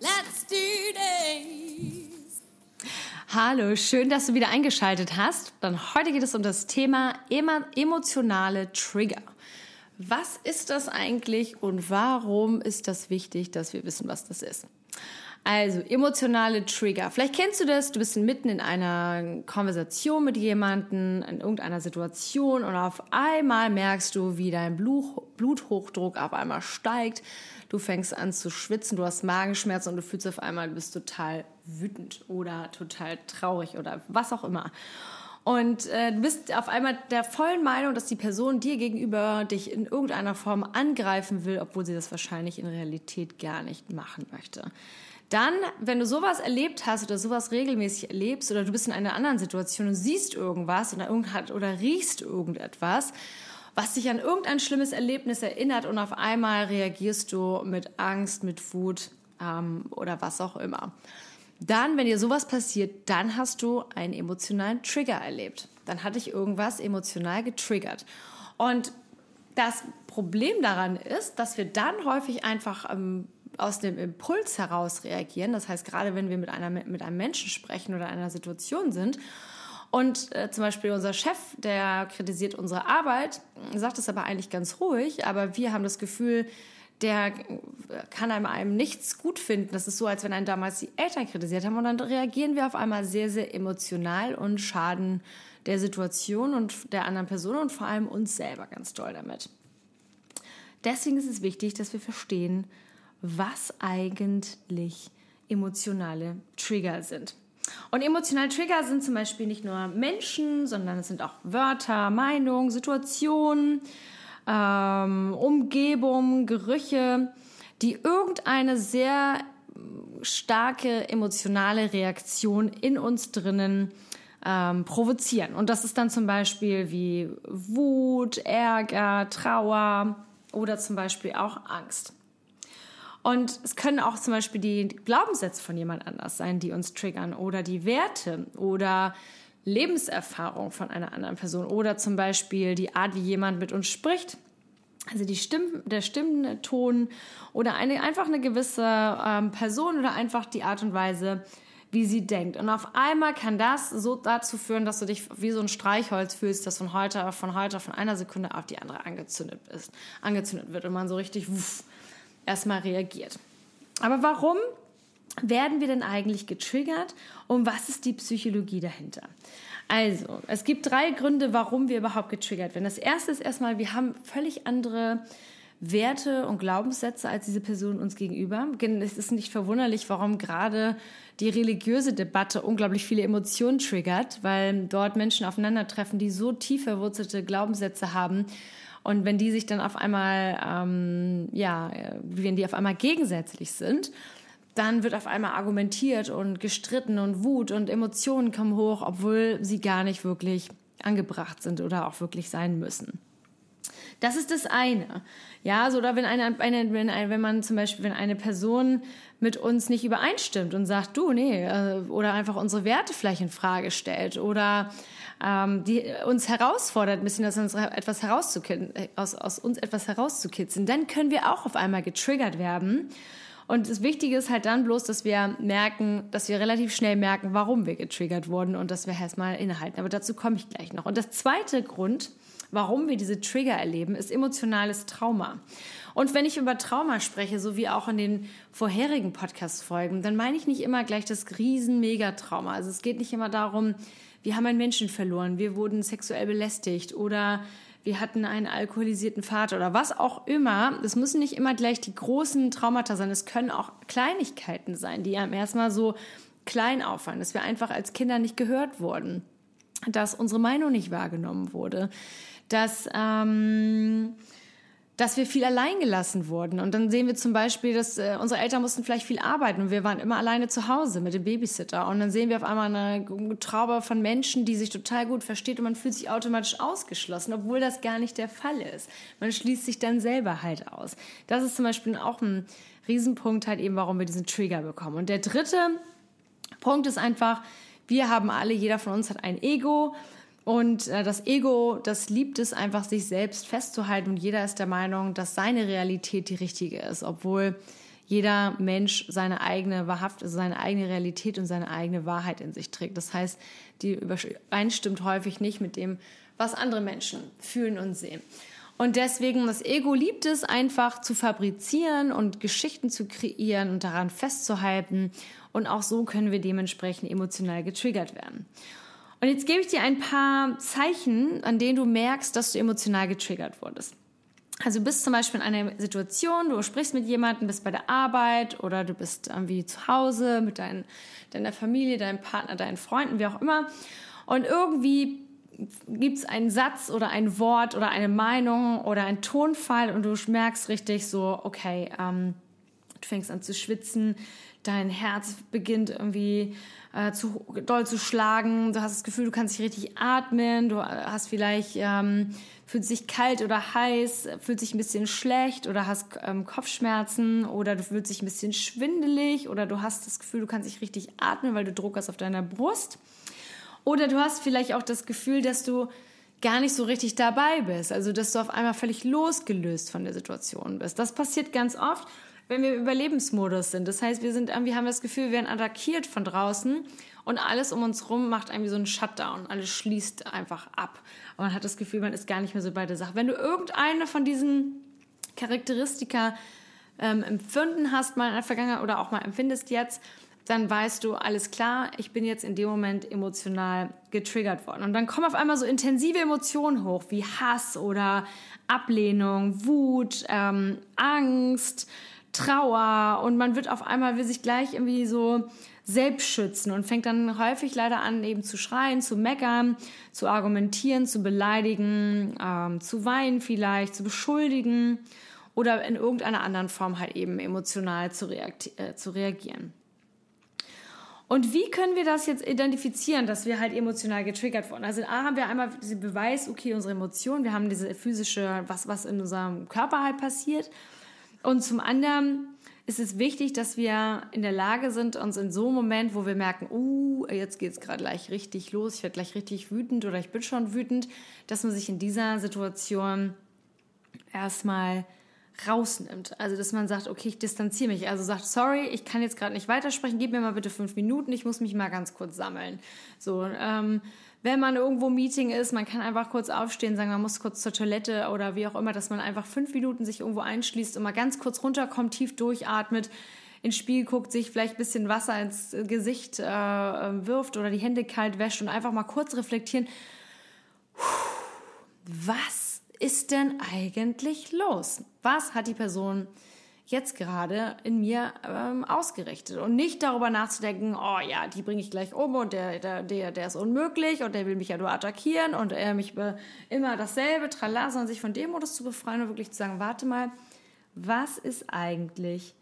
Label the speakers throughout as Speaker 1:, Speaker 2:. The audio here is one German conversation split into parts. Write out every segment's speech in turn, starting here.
Speaker 1: let's do this!
Speaker 2: Hallo, schön, dass du wieder eingeschaltet hast. Dann heute geht es um das Thema emotionale Trigger. Was ist das eigentlich und warum ist das wichtig, dass wir wissen, was das ist? Also, emotionale Trigger. Vielleicht kennst du das, du bist mitten in einer Konversation mit jemandem, in irgendeiner Situation und auf einmal merkst du, wie dein Bluthochdruck auf einmal steigt. Du fängst an zu schwitzen, du hast Magenschmerzen und du fühlst auf einmal, du bist total wütend oder total traurig oder was auch immer. Und äh, du bist auf einmal der vollen Meinung, dass die Person dir gegenüber dich in irgendeiner Form angreifen will, obwohl sie das wahrscheinlich in Realität gar nicht machen möchte. Dann, wenn du sowas erlebt hast oder sowas regelmäßig erlebst oder du bist in einer anderen Situation und siehst irgendwas oder, oder riechst irgendetwas, was dich an irgendein schlimmes Erlebnis erinnert und auf einmal reagierst du mit Angst, mit Wut ähm, oder was auch immer. Dann, wenn dir sowas passiert, dann hast du einen emotionalen Trigger erlebt. Dann hat dich irgendwas emotional getriggert. Und das Problem daran ist, dass wir dann häufig einfach ähm, aus dem Impuls heraus reagieren. Das heißt, gerade wenn wir mit, einer, mit einem Menschen sprechen oder einer Situation sind und äh, zum Beispiel unser Chef, der kritisiert unsere Arbeit, sagt es aber eigentlich ganz ruhig, aber wir haben das Gefühl, der kann einem, einem nichts gut finden. Das ist so, als wenn einen damals die Eltern kritisiert haben und dann reagieren wir auf einmal sehr, sehr emotional und schaden der Situation und der anderen Person und vor allem uns selber ganz doll damit. Deswegen ist es wichtig, dass wir verstehen, was eigentlich emotionale Trigger sind. Und emotionale Trigger sind zum Beispiel nicht nur Menschen, sondern es sind auch Wörter, Meinungen, Situationen, ähm, Umgebung, Gerüche, die irgendeine sehr starke emotionale Reaktion in uns drinnen ähm, provozieren. Und das ist dann zum Beispiel wie Wut, Ärger, Trauer oder zum Beispiel auch Angst. Und es können auch zum Beispiel die Glaubenssätze von jemand anders sein, die uns triggern oder die Werte oder Lebenserfahrung von einer anderen Person oder zum Beispiel die Art, wie jemand mit uns spricht. Also die Stimm, der Stimmton oder eine, einfach eine gewisse ähm, Person oder einfach die Art und Weise, wie sie denkt. Und auf einmal kann das so dazu führen, dass du dich wie so ein Streichholz fühlst, das von heute, von heute, von einer Sekunde auf die andere angezündet ist, angezündet wird und man so richtig wuff, erstmal reagiert. Aber warum werden wir denn eigentlich getriggert und was ist die Psychologie dahinter? Also, es gibt drei Gründe, warum wir überhaupt getriggert werden. Das erste ist erstmal, wir haben völlig andere Werte und Glaubenssätze als diese Person uns gegenüber. Es ist nicht verwunderlich, warum gerade die religiöse Debatte unglaublich viele Emotionen triggert, weil dort Menschen aufeinandertreffen, die so tief verwurzelte Glaubenssätze haben, und wenn die sich dann auf einmal, ähm, ja, wenn die auf einmal gegensätzlich sind, dann wird auf einmal argumentiert und gestritten und Wut und Emotionen kommen hoch, obwohl sie gar nicht wirklich angebracht sind oder auch wirklich sein müssen. Das ist das eine. Ja, so oder wenn eine, eine wenn, eine, wenn man zum Beispiel, wenn eine Person mit uns nicht übereinstimmt und sagt, du, nee, äh, oder einfach unsere Werte vielleicht in Frage stellt oder ähm, die uns herausfordert, ein bisschen aus uns etwas herauszukitzeln, aus, aus uns etwas herauszukitzeln, dann können wir auch auf einmal getriggert werden. Und das Wichtige ist halt dann bloß, dass wir merken, dass wir relativ schnell merken, warum wir getriggert wurden und dass wir erstmal innehalten. Aber dazu komme ich gleich noch. Und das zweite Grund, warum wir diese Trigger erleben, ist emotionales Trauma. Und wenn ich über Trauma spreche, so wie auch in den vorherigen Podcast-Folgen, dann meine ich nicht immer gleich das riesen Megatrauma. Also es geht nicht immer darum, wir haben einen Menschen verloren, wir wurden sexuell belästigt oder wir hatten einen alkoholisierten Vater oder was auch immer. Das müssen nicht immer gleich die großen Traumata sein. Es können auch Kleinigkeiten sein, die einem erstmal so klein auffallen, dass wir einfach als Kinder nicht gehört wurden, dass unsere Meinung nicht wahrgenommen wurde, dass ähm, dass wir viel allein gelassen wurden. Und dann sehen wir zum Beispiel, dass äh, unsere Eltern mussten vielleicht viel arbeiten und wir waren immer alleine zu Hause mit dem Babysitter. Und dann sehen wir auf einmal eine Traube von Menschen, die sich total gut versteht und man fühlt sich automatisch ausgeschlossen, obwohl das gar nicht der Fall ist. Man schließt sich dann selber halt aus. Das ist zum Beispiel auch ein Riesenpunkt halt eben, warum wir diesen Trigger bekommen. Und der dritte Punkt ist einfach, wir haben alle, jeder von uns hat ein Ego und äh, das Ego, das liebt es einfach, sich selbst festzuhalten. Und jeder ist der Meinung, dass seine Realität die richtige ist, obwohl jeder Mensch seine eigene wahrhaft, also seine eigene Realität und seine eigene Wahrheit in sich trägt. Das heißt, die übereinstimmt häufig nicht mit dem, was andere Menschen fühlen und sehen. Und deswegen, das Ego liebt es einfach zu fabrizieren und Geschichten zu kreieren und daran festzuhalten. Und auch so können wir dementsprechend emotional getriggert werden. Und jetzt gebe ich dir ein paar Zeichen, an denen du merkst, dass du emotional getriggert wurdest. Also du bist zum Beispiel in einer Situation, du sprichst mit jemandem, bist bei der Arbeit oder du bist irgendwie zu Hause mit dein, deiner Familie, deinem Partner, deinen Freunden, wie auch immer. Und irgendwie gibt es einen Satz oder ein Wort oder eine Meinung oder einen Tonfall und du merkst richtig so, okay, ähm, du fängst an zu schwitzen, dein Herz beginnt irgendwie äh, zu doll zu schlagen, du hast das Gefühl, du kannst nicht richtig atmen, du hast vielleicht ähm, fühlt sich kalt oder heiß, fühlt sich ein bisschen schlecht oder hast ähm, Kopfschmerzen oder du fühlst dich ein bisschen schwindelig oder du hast das Gefühl, du kannst nicht richtig atmen, weil du Druck hast auf deiner Brust. Oder du hast vielleicht auch das Gefühl, dass du gar nicht so richtig dabei bist, also dass du auf einmal völlig losgelöst von der Situation bist. Das passiert ganz oft wenn wir im Überlebensmodus sind. Das heißt, wir sind irgendwie haben das Gefühl, wir werden attackiert von draußen und alles um uns rum macht irgendwie so einen Shutdown. Alles schließt einfach ab. Und man hat das Gefühl, man ist gar nicht mehr so bei der Sache. Wenn du irgendeine von diesen Charakteristika ähm, empfunden hast, mal in der Vergangenheit oder auch mal empfindest jetzt, dann weißt du, alles klar, ich bin jetzt in dem Moment emotional getriggert worden. Und dann kommen auf einmal so intensive Emotionen hoch, wie Hass oder Ablehnung, Wut, ähm, Angst, Trauer und man wird auf einmal, will sich gleich irgendwie so selbst schützen und fängt dann häufig leider an, eben zu schreien, zu meckern, zu argumentieren, zu beleidigen, ähm, zu weinen vielleicht, zu beschuldigen oder in irgendeiner anderen Form halt eben emotional zu, äh, zu reagieren. Und wie können wir das jetzt identifizieren, dass wir halt emotional getriggert wurden? Also A haben wir einmal diesen Beweis, okay, unsere Emotionen, wir haben diese physische, was, was in unserem Körper halt passiert. Und zum anderen ist es wichtig, dass wir in der Lage sind, uns in so einem Moment, wo wir merken, uh, jetzt geht es gerade gleich richtig los, ich werde gleich richtig wütend oder ich bin schon wütend, dass man sich in dieser Situation erstmal rausnimmt. Also, dass man sagt, okay, ich distanziere mich. Also sagt, sorry, ich kann jetzt gerade nicht weitersprechen, gib mir mal bitte fünf Minuten, ich muss mich mal ganz kurz sammeln. So, ähm, wenn man irgendwo Meeting ist, man kann einfach kurz aufstehen, sagen, man muss kurz zur Toilette oder wie auch immer, dass man einfach fünf Minuten sich irgendwo einschließt und mal ganz kurz runterkommt, tief durchatmet, ins Spiel guckt, sich vielleicht ein bisschen Wasser ins Gesicht äh, wirft oder die Hände kalt wäscht und einfach mal kurz reflektieren. Was ist denn eigentlich los? Was hat die Person jetzt gerade in mir ähm, ausgerichtet. Und nicht darüber nachzudenken, oh ja, die bringe ich gleich um und der, der, der, der ist unmöglich und der will mich ja nur attackieren und er mich immer dasselbe, tralala, sondern sich von dem Modus zu befreien und wirklich zu sagen, warte mal, was ist eigentlich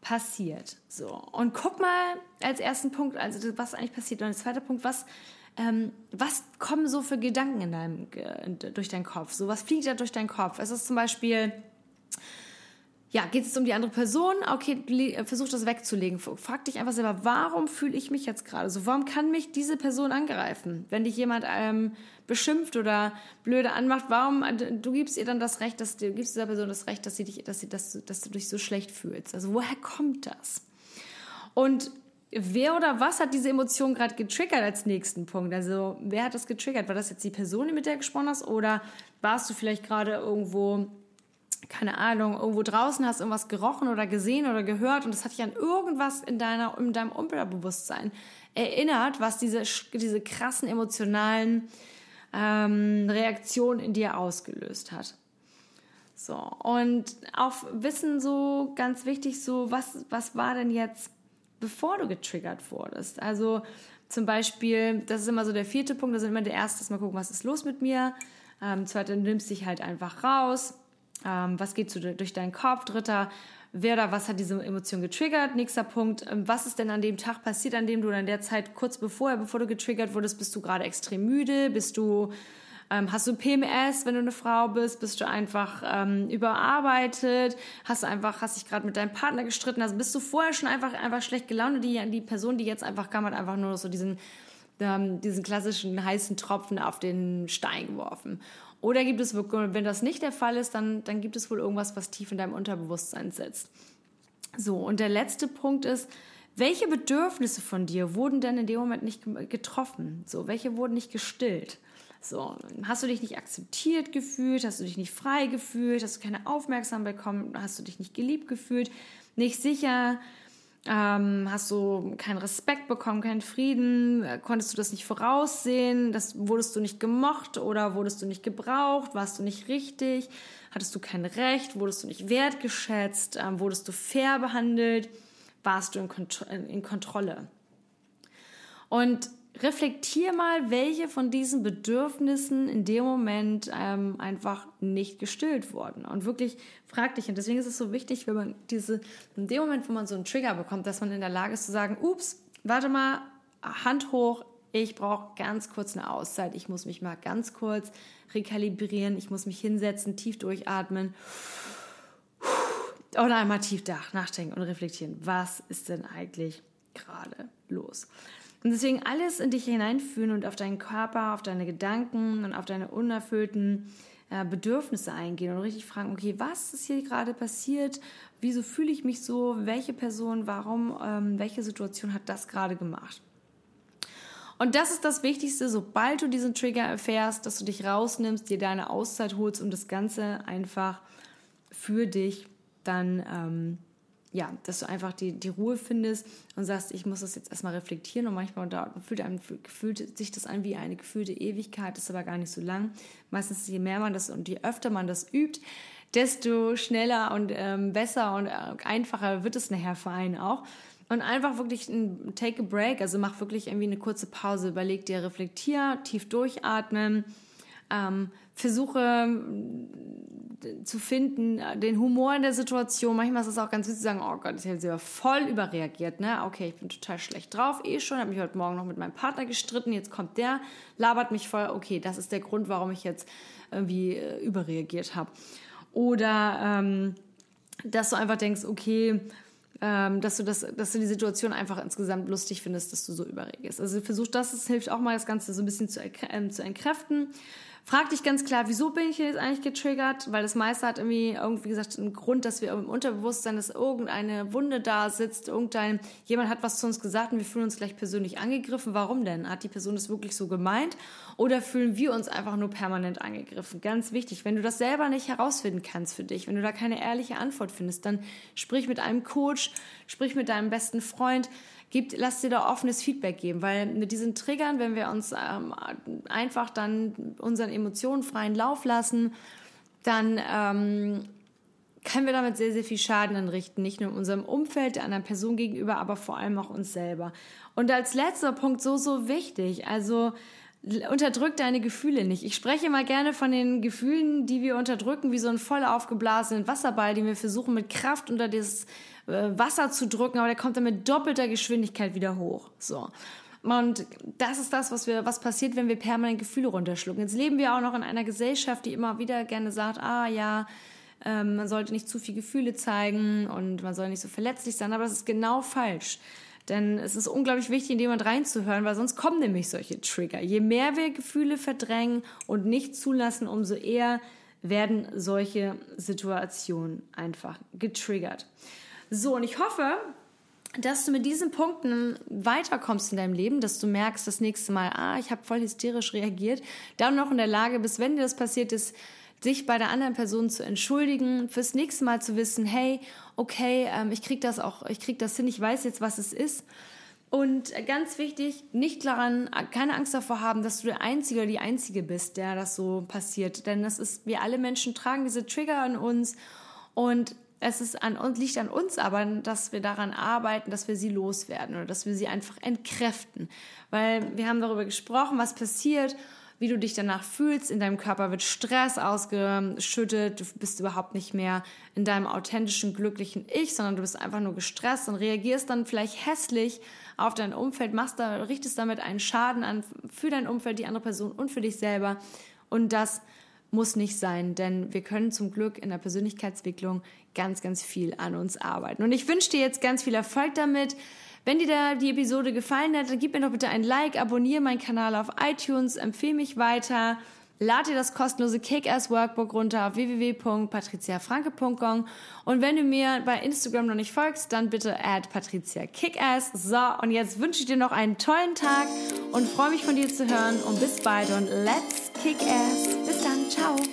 Speaker 2: passiert? So. Und guck mal als ersten Punkt, also was eigentlich passiert. Und als zweiter Punkt, was, ähm, was kommen so für Gedanken in deinem, durch deinen Kopf? So, was fliegt da durch deinen Kopf? Es ist zum Beispiel, ja, geht es um die andere Person? Okay, äh, versuch das wegzulegen. Frag dich einfach selber, warum fühle ich mich jetzt gerade so? Warum kann mich diese Person angreifen? Wenn dich jemand ähm, beschimpft oder blöde anmacht, warum, äh, du gibst ihr dann das Recht, dass du gibst dieser Person das Recht, dass sie dich, dass sie, dass, du, dass du dich so schlecht fühlst. Also woher kommt das? Und wer oder was hat diese Emotion gerade getriggert als nächsten Punkt? Also wer hat das getriggert? War das jetzt die Person, mit der du gesprochen hast? Oder warst du vielleicht gerade irgendwo keine Ahnung, irgendwo draußen hast irgendwas gerochen oder gesehen oder gehört und das hat dich an irgendwas in, deiner, in deinem Unterbewusstsein erinnert, was diese, diese krassen emotionalen ähm, Reaktionen in dir ausgelöst hat. So, und auch Wissen so ganz wichtig, so was, was war denn jetzt, bevor du getriggert wurdest? Also zum Beispiel, das ist immer so der vierte Punkt, das ist immer der erste, mal gucken, was ist los mit mir. Ähm, du nimmst dich halt einfach raus ähm, was geht so durch deinen Kopf? Dritter, wer oder was hat diese Emotion getriggert? Nächster Punkt, ähm, was ist denn an dem Tag passiert, an dem du in der Zeit kurz bevor, bevor du getriggert wurdest, bist du gerade extrem müde? Bist du ähm, hast du PMS, wenn du eine Frau bist? Bist du einfach ähm, überarbeitet? Hast du einfach, hast dich gerade mit deinem Partner gestritten? Also bist du vorher schon einfach, einfach schlecht gelaunt? Die, die Person, die jetzt einfach kam, hat einfach nur so diesen, ähm, diesen klassischen heißen Tropfen auf den Stein geworfen. Oder gibt es wirklich, wenn das nicht der Fall ist, dann, dann gibt es wohl irgendwas, was tief in deinem Unterbewusstsein sitzt. So, und der letzte Punkt ist, welche Bedürfnisse von dir wurden denn in dem Moment nicht getroffen? So, welche wurden nicht gestillt? So, hast du dich nicht akzeptiert gefühlt? Hast du dich nicht frei gefühlt? Hast du keine Aufmerksamkeit bekommen? Hast du dich nicht geliebt gefühlt? Nicht sicher? Ähm, hast du keinen Respekt bekommen, keinen Frieden? Konntest du das nicht voraussehen? Das, wurdest du nicht gemocht oder wurdest du nicht gebraucht? Warst du nicht richtig? Hattest du kein Recht? Wurdest du nicht wertgeschätzt? Ähm, wurdest du fair behandelt? Warst du in, Kont in Kontrolle? Und reflektier mal, welche von diesen Bedürfnissen in dem Moment ähm, einfach nicht gestillt wurden. Und wirklich frag dich. Und deswegen ist es so wichtig, wenn man diese, in dem Moment, wo man so einen Trigger bekommt, dass man in der Lage ist zu sagen, ups, warte mal, Hand hoch, ich brauche ganz kurz eine Auszeit. Ich muss mich mal ganz kurz rekalibrieren. Ich muss mich hinsetzen, tief durchatmen. Oder einmal tief nachdenken und reflektieren. Was ist denn eigentlich gerade los? Und deswegen alles in dich hineinfühlen und auf deinen Körper, auf deine Gedanken und auf deine unerfüllten äh, Bedürfnisse eingehen und richtig fragen, okay, was ist hier gerade passiert? Wieso fühle ich mich so? Welche Person, warum, ähm, welche Situation hat das gerade gemacht? Und das ist das Wichtigste, sobald du diesen Trigger erfährst, dass du dich rausnimmst, dir deine Auszeit holst, um das Ganze einfach für dich dann ähm, ja, dass du einfach die, die Ruhe findest und sagst, ich muss das jetzt erstmal reflektieren und manchmal dauert, fühlt, einem, fühlt sich das an wie eine gefühlte Ewigkeit, ist aber gar nicht so lang. Meistens, je mehr man das und je öfter man das übt, desto schneller und ähm, besser und äh, einfacher wird es nachher für einen auch. Und einfach wirklich ein Take a Break, also mach wirklich irgendwie eine kurze Pause, überleg dir, reflektier, tief durchatmen, ähm, versuche zu finden, den Humor in der Situation. Manchmal ist es auch ganz witzig zu sagen, oh Gott, ich habe sie voll überreagiert. Ne? Okay, ich bin total schlecht drauf, eh schon, habe mich heute Morgen noch mit meinem Partner gestritten, jetzt kommt der, labert mich voll. Okay, das ist der Grund, warum ich jetzt irgendwie äh, überreagiert habe. Oder ähm, dass du einfach denkst, okay, ähm, dass du das, dass du die Situation einfach insgesamt lustig findest, dass du so überreagierst. Also versuch das, es hilft auch mal das Ganze so ein bisschen zu, äh, zu entkräften. Frag dich ganz klar, wieso bin ich jetzt eigentlich getriggert? Weil das meiste hat irgendwie, irgendwie gesagt, einen Grund, dass wir im Unterbewusstsein, dass irgendeine Wunde da sitzt, irgendein, jemand hat was zu uns gesagt und wir fühlen uns gleich persönlich angegriffen. Warum denn? Hat die Person das wirklich so gemeint? Oder fühlen wir uns einfach nur permanent angegriffen? Ganz wichtig, wenn du das selber nicht herausfinden kannst für dich, wenn du da keine ehrliche Antwort findest, dann sprich mit einem Coach, sprich mit deinem besten Freund, Gib, lass dir da offenes Feedback geben, weil mit diesen Triggern, wenn wir uns ähm, einfach dann unseren Emotionen freien Lauf lassen, dann ähm, können wir damit sehr, sehr viel Schaden anrichten. Nicht nur in unserem Umfeld, der anderen Person gegenüber, aber vor allem auch uns selber. Und als letzter Punkt so, so wichtig, also unterdrück deine Gefühle nicht. Ich spreche mal gerne von den Gefühlen, die wir unterdrücken, wie so einen voll aufgeblasenen Wasserball, den wir versuchen mit Kraft unter das äh, Wasser zu drücken, aber der kommt dann mit doppelter Geschwindigkeit wieder hoch. So. Und das ist das, was wir, was passiert, wenn wir permanent Gefühle runterschlucken. Jetzt leben wir auch noch in einer Gesellschaft, die immer wieder gerne sagt, ah ja, ähm, man sollte nicht zu viel Gefühle zeigen und man soll nicht so verletzlich sein, aber das ist genau falsch. Denn es ist unglaublich wichtig, in jemand reinzuhören, weil sonst kommen nämlich solche Trigger. Je mehr wir Gefühle verdrängen und nicht zulassen, umso eher werden solche Situationen einfach getriggert. So, und ich hoffe, dass du mit diesen Punkten weiterkommst in deinem Leben, dass du merkst das nächste Mal, ah, ich habe voll hysterisch reagiert, dann noch in der Lage bist, wenn dir das passiert ist, sich bei der anderen Person zu entschuldigen, fürs nächste Mal zu wissen, hey, okay, ähm, ich krieg das auch, ich krieg das hin, ich weiß jetzt, was es ist. Und ganz wichtig, nicht daran, keine Angst davor haben, dass du der Einzige oder die Einzige bist, der das so passiert. Denn das ist, wir alle Menschen tragen diese Trigger an uns und es ist an uns, liegt an uns aber, dass wir daran arbeiten, dass wir sie loswerden oder dass wir sie einfach entkräften. Weil wir haben darüber gesprochen, was passiert, wie du dich danach fühlst. In deinem Körper wird Stress ausgeschüttet. Du bist überhaupt nicht mehr in deinem authentischen, glücklichen Ich, sondern du bist einfach nur gestresst und reagierst dann vielleicht hässlich auf dein Umfeld, machst da, richtest damit einen Schaden an für dein Umfeld, die andere Person und für dich selber. Und das muss nicht sein, denn wir können zum Glück in der Persönlichkeitsentwicklung ganz, ganz viel an uns arbeiten. Und ich wünsche dir jetzt ganz viel Erfolg damit. Wenn dir da die Episode gefallen hat, dann gib mir doch bitte ein Like, abonniere meinen Kanal auf iTunes, empfehle mich weiter. Lad dir das kostenlose Kick-Ass-Workbook runter auf www.patriziafranke.com und wenn du mir bei Instagram noch nicht folgst, dann bitte add Patricia Kickass. So, und jetzt wünsche ich dir noch einen tollen Tag und freue mich von dir zu hören und bis bald und let's kick ass!